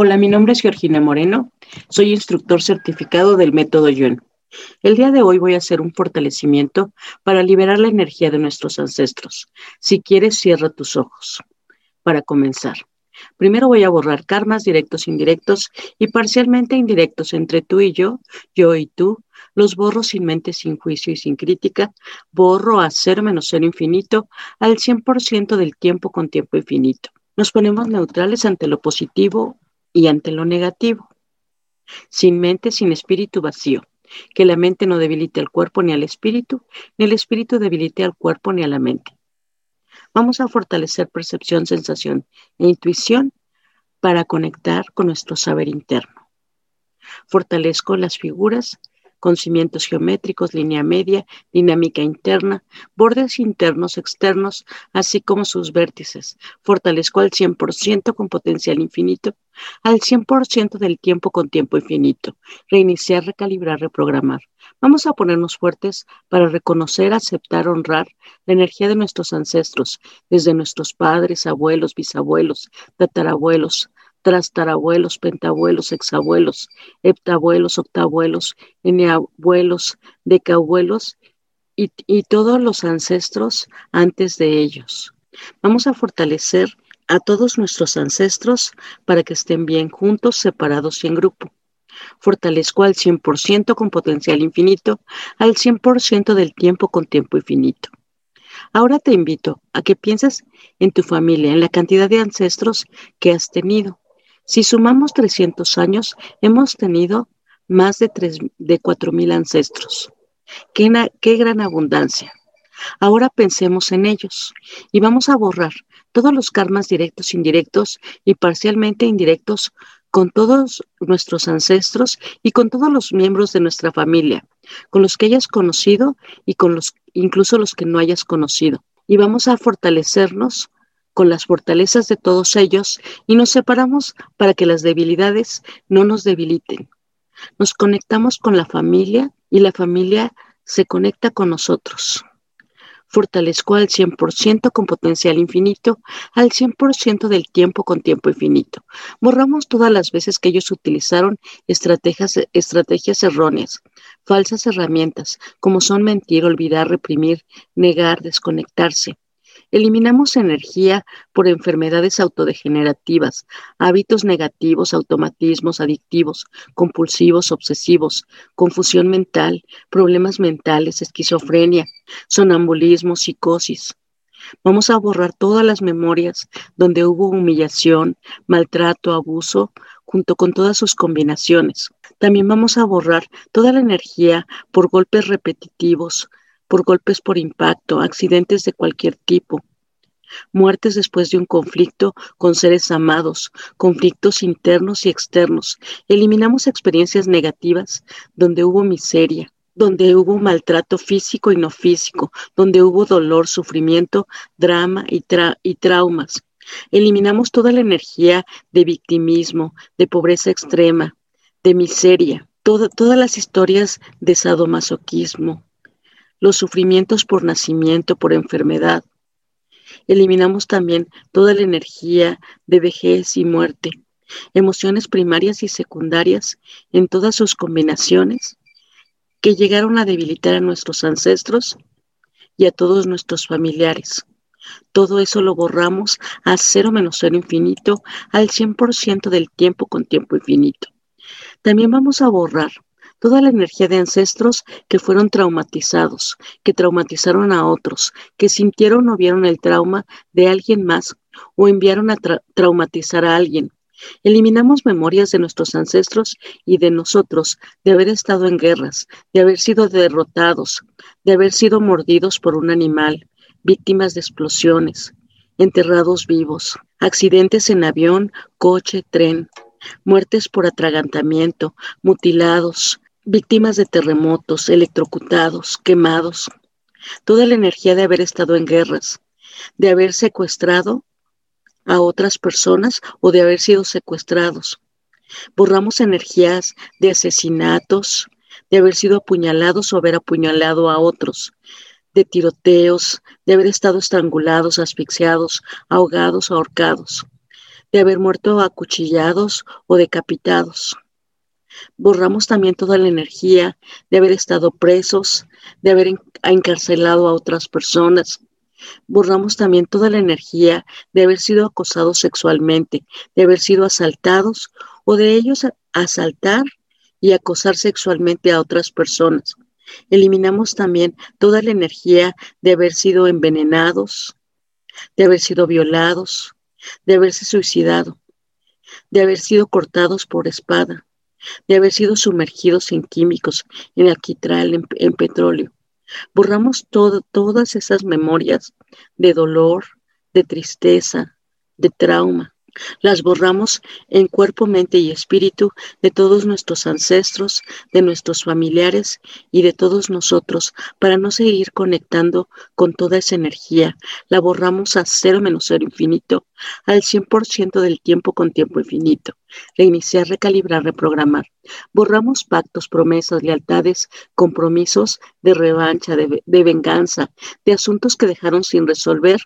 Hola, mi nombre es Georgina Moreno. Soy instructor certificado del método Yuen. El día de hoy voy a hacer un fortalecimiento para liberar la energía de nuestros ancestros. Si quieres, cierra tus ojos. Para comenzar, primero voy a borrar karmas directos, indirectos y parcialmente indirectos entre tú y yo, yo y tú. Los borro sin mente, sin juicio y sin crítica. Borro a cero menos cero infinito al 100% del tiempo con tiempo infinito. Nos ponemos neutrales ante lo positivo y ante lo negativo. Sin mente, sin espíritu vacío. Que la mente no debilite al cuerpo ni al espíritu, ni el espíritu debilite al cuerpo ni a la mente. Vamos a fortalecer percepción, sensación e intuición para conectar con nuestro saber interno. Fortalezco las figuras con cimientos geométricos, línea media, dinámica interna, bordes internos, externos, así como sus vértices. Fortalezco al 100% con potencial infinito, al 100% del tiempo con tiempo infinito. Reiniciar, recalibrar, reprogramar. Vamos a ponernos fuertes para reconocer, aceptar, honrar la energía de nuestros ancestros, desde nuestros padres, abuelos, bisabuelos, tatarabuelos, trastarabuelos, pentabuelos, exabuelos, heptabuelos, octabuelos, eneabuelos, decabuelos y, y todos los ancestros antes de ellos. Vamos a fortalecer a todos nuestros ancestros para que estén bien juntos, separados y en grupo. Fortalezco al 100% con potencial infinito, al 100% del tiempo con tiempo infinito. Ahora te invito a que pienses en tu familia, en la cantidad de ancestros que has tenido, si sumamos 300 años, hemos tenido más de, 3, de 4.000 ancestros. Qué, qué gran abundancia. Ahora pensemos en ellos y vamos a borrar todos los karmas directos, indirectos y parcialmente indirectos con todos nuestros ancestros y con todos los miembros de nuestra familia, con los que hayas conocido y con los incluso los que no hayas conocido. Y vamos a fortalecernos con las fortalezas de todos ellos y nos separamos para que las debilidades no nos debiliten. Nos conectamos con la familia y la familia se conecta con nosotros. Fortalezco al 100% con potencial infinito, al 100% del tiempo con tiempo infinito. Borramos todas las veces que ellos utilizaron estrategias, estrategias erróneas, falsas herramientas, como son mentir, olvidar, reprimir, negar, desconectarse Eliminamos energía por enfermedades autodegenerativas, hábitos negativos, automatismos adictivos, compulsivos, obsesivos, confusión mental, problemas mentales, esquizofrenia, sonambulismo, psicosis. Vamos a borrar todas las memorias donde hubo humillación, maltrato, abuso, junto con todas sus combinaciones. También vamos a borrar toda la energía por golpes repetitivos, por golpes por impacto, accidentes de cualquier tipo, muertes después de un conflicto con seres amados, conflictos internos y externos. Eliminamos experiencias negativas donde hubo miseria, donde hubo maltrato físico y no físico, donde hubo dolor, sufrimiento, drama y, traumas. Eliminamos toda la energía de victimismo, de pobreza extrema, de miseria, todas las historias de sadomasoquismo, los sufrimientos por nacimiento, por enfermedad. Eliminamos también toda la energía de vejez y muerte, emociones primarias y secundarias en todas sus combinaciones que llegaron a debilitar a nuestros ancestros y a todos nuestros familiares. Todo eso lo borramos a cero menos cero infinito, al 100% del tiempo con tiempo infinito. También vamos a borrar toda la energía de ancestros que fueron traumatizados, que traumatizaron a otros, que sintieron o vieron el trauma de alguien más o enviaron a traumatizar a alguien. Eliminamos memorias de nuestros ancestros y de nosotros de haber estado en guerras, de haber sido derrotados, de haber sido mordidos por un animal, víctimas de explosiones, enterrados vivos, accidentes en avión, coche, tren, muertes por atragantamiento, mutilados, víctimas de terremotos, electrocutados, quemados, toda la energía de haber estado en guerras, de haber secuestrado a otras personas o de haber sido secuestrados. Borramos energías de asesinatos, de haber sido apuñalados o haber apuñalado a otros, de tiroteos, de haber estado estrangulados, asfixiados, ahogados, ahorcados. de haber muerto acuchillados o decapitados. Borramos también toda la energía de haber estado presos, de haber encarcelado a otras personas. Borramos también toda la energía de haber sido acosados sexualmente, de haber sido asaltados o de ellos asaltar y acosar sexualmente a otras personas. Eliminamos también toda la energía de haber sido envenenados, de haber sido violados, de haberse suicidado, de haber sido cortados por espada, de haber sido sumergidos en químicos, en alquitral, en, petróleo. Borramos todas esas memorias de dolor, de tristeza, de trauma, las borramos en cuerpo, mente y espíritu de todos nuestros ancestros, de nuestros familiares y de todos nosotros para no seguir conectando con toda esa energía. La borramos a cero menos cero infinito, al 100% del tiempo con tiempo infinito. Reiniciar, recalibrar, reprogramar. Borramos pactos, promesas, lealtades, compromisos de revancha, de, de venganza, de asuntos que dejaron sin resolver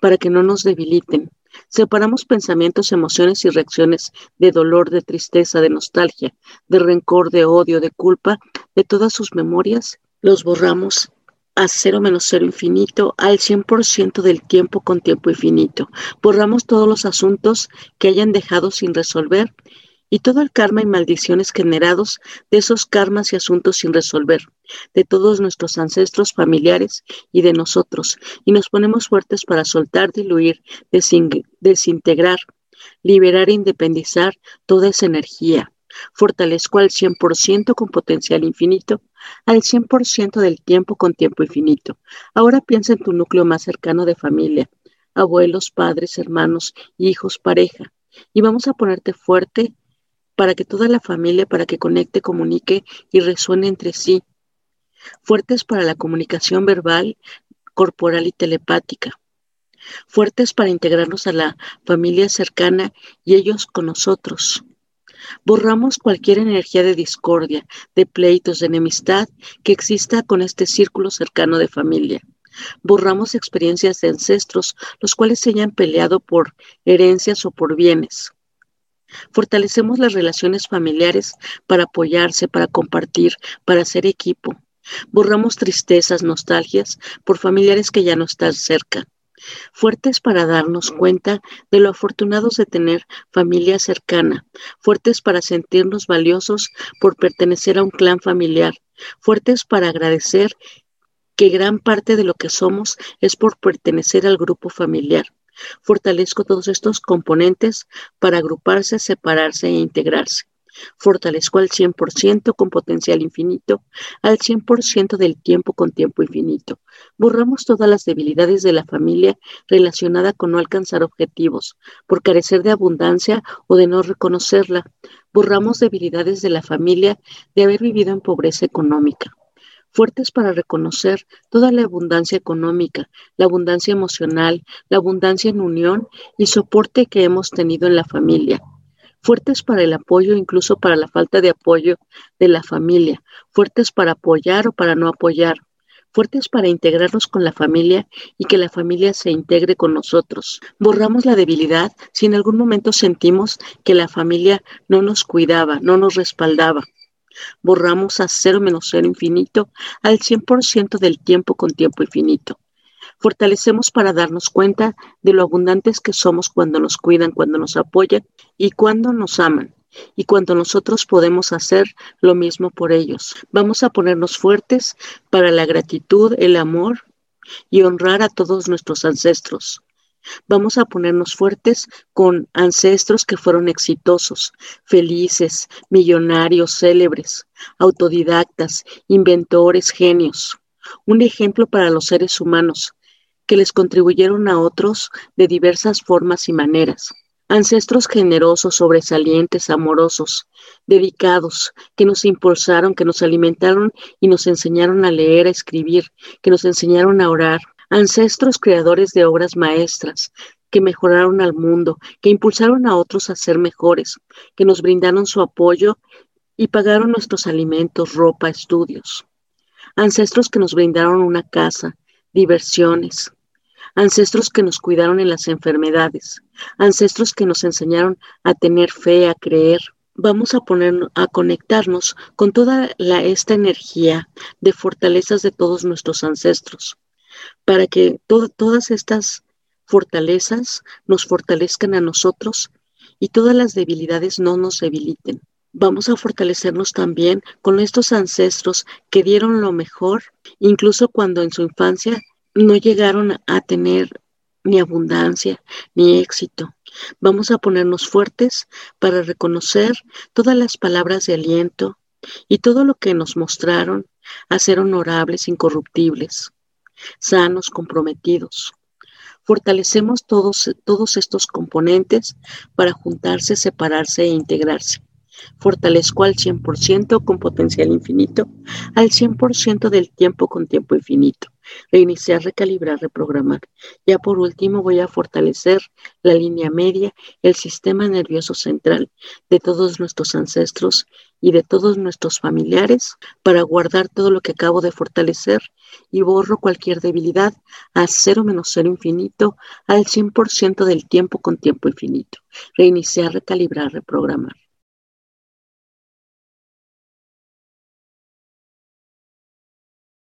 para que no nos debiliten, Separamos pensamientos, emociones y reacciones de dolor, de tristeza, de nostalgia, de rencor, de odio, de culpa, de todas sus memorias, los borramos a cero menos cero infinito, al 100% del tiempo con tiempo infinito. Borramos todos los asuntos que hayan dejado sin resolver y todo el karma y maldiciones generados de esos karmas y asuntos sin resolver, de todos nuestros ancestros familiares y de nosotros, y nos ponemos fuertes para soltar, diluir, desintegrar, liberar e independizar toda esa energía. Fortalezco al 100% con potencial infinito, al 100% del tiempo con tiempo infinito. Ahora piensa en tu núcleo más cercano de familia, abuelos, padres, hermanos, hijos, pareja, y vamos a ponerte fuerte para que toda la familia, para que conecte, comunique y resuene entre sí. Fuertes para la comunicación verbal, corporal y telepática. Fuertes para integrarnos a la familia cercana y ellos con nosotros. Borramos cualquier energía de discordia, de pleitos, de enemistad que exista con este círculo cercano de familia. Borramos experiencias de ancestros, los cuales se hayan peleado por herencias o por bienes. Fortalecemos las relaciones familiares para apoyarse, para compartir, para hacer equipo. Borramos tristezas, nostalgias por familiares que ya no están cerca. Fuertes para darnos cuenta de lo afortunados de tener familia cercana. Fuertes para sentirnos valiosos por pertenecer a un clan familiar. Fuertes para agradecer que gran parte de lo que somos es por pertenecer al grupo familiar. Fortalezco todos estos componentes para agruparse, separarse e integrarse. Fortalezco al 100% con potencial infinito, al 100% del tiempo con tiempo infinito. Borramos todas las debilidades de la familia relacionada con no alcanzar objetivos, por carecer de abundancia o de no reconocerla. Borramos debilidades de la familia de haber vivido en pobreza económica fuertes para reconocer toda la abundancia económica, la abundancia emocional, la abundancia en unión y soporte que hemos tenido en la familia. Fuertes para el apoyo, incluso para la falta de apoyo de la familia. Fuertes para apoyar o para no apoyar. Fuertes para integrarnos con la familia y que la familia se integre con nosotros. Borramos la debilidad si en algún momento sentimos que la familia no nos cuidaba, no nos respaldaba Borramos a cero menos cero infinito al 100% del tiempo con tiempo infinito. Fortalecemos para darnos cuenta de lo abundantes que somos cuando nos cuidan, cuando nos apoyan y cuando nos aman y cuando nosotros podemos hacer lo mismo por ellos. Vamos a ponernos fuertes para la gratitud, el amor y honrar a todos nuestros ancestros. Vamos a ponernos fuertes con ancestros que fueron exitosos, felices, millonarios, célebres, autodidactas, inventores, genios. Un ejemplo para los seres humanos que les contribuyeron a otros de diversas formas y maneras. Ancestros generosos, sobresalientes, amorosos, dedicados, que nos impulsaron, que nos alimentaron y nos enseñaron a leer, a escribir, que nos enseñaron a orar, ancestros creadores de obras maestras que mejoraron al mundo, que impulsaron a otros a ser mejores, que nos brindaron su apoyo y pagaron nuestros alimentos, ropa, estudios. Ancestros que nos brindaron una casa, diversiones. ancestros que nos cuidaron en las enfermedades, ancestros que nos enseñaron a tener fe, a creer. Vamos a poner a conectarnos con toda esta energía de fortalezas de todos nuestros ancestros, para que todas estas fortalezas nos fortalezcan a nosotros y todas las debilidades no nos debiliten. Vamos a fortalecernos también con estos ancestros que dieron lo mejor, incluso cuando en su infancia no llegaron a tener ni abundancia ni éxito. Vamos a ponernos fuertes para reconocer todas las palabras de aliento y todo lo que nos mostraron a ser honorables, incorruptibles, sanos, comprometidos. Fortalecemos todos, todos estos componentes para juntarse, separarse e integrarse. Fortalezco al 100% con potencial infinito, al 100% del tiempo con tiempo infinito. Reiniciar, recalibrar, reprogramar. Ya por último voy a fortalecer la línea media, el sistema nervioso central de todos nuestros ancestros y de todos nuestros familiares para guardar todo lo que acabo de fortalecer y borro cualquier debilidad a cero menos cero infinito al 100% del tiempo con tiempo infinito. Reiniciar, recalibrar, reprogramar.